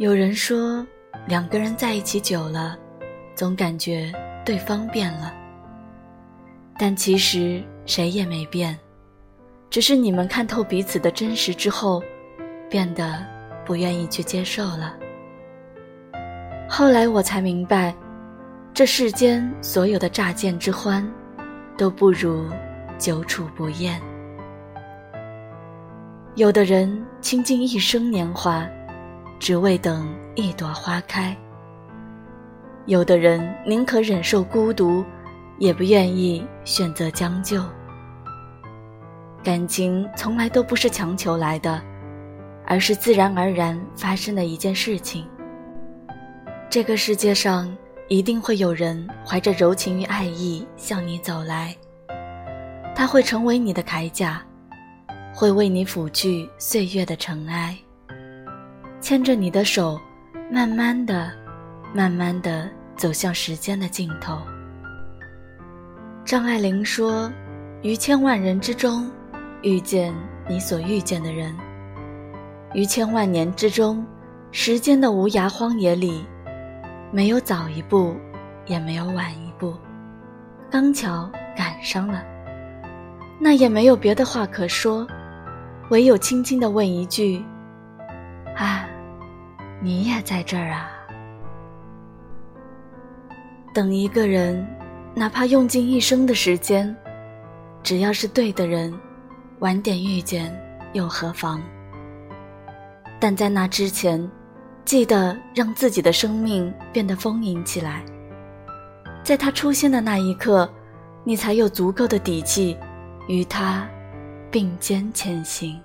有人说，两个人在一起久了，总感觉对方变了。但其实谁也没变，只是你们看透彼此的真实之后，变得不愿意去接受了。后来我才明白，这世间所有的乍见之欢，都不如久处不厌。有的人倾尽一生年华。只为等一朵花开。有的人宁可忍受孤独，也不愿意选择将就。感情从来都不是强求来的，而是自然而然发生的一件事情。这个世界上一定会有人怀着柔情与爱意向你走来，他会成为你的铠甲，会为你抚去岁月的尘埃。牵着你的手，慢慢的、慢慢的走向时间的尽头。张爱玲说：“于千万人之中，遇见你所遇见的人；于千万年之中，时间的无涯荒野里，没有早一步，也没有晚一步，刚巧赶上了。那也没有别的话可说，唯有轻轻的问一句：”你也在这儿啊！等一个人，哪怕用尽一生的时间，只要是对的人，晚点遇见又何妨？但在那之前，记得让自己的生命变得丰盈起来。在他出现的那一刻，你才有足够的底气与他并肩前行。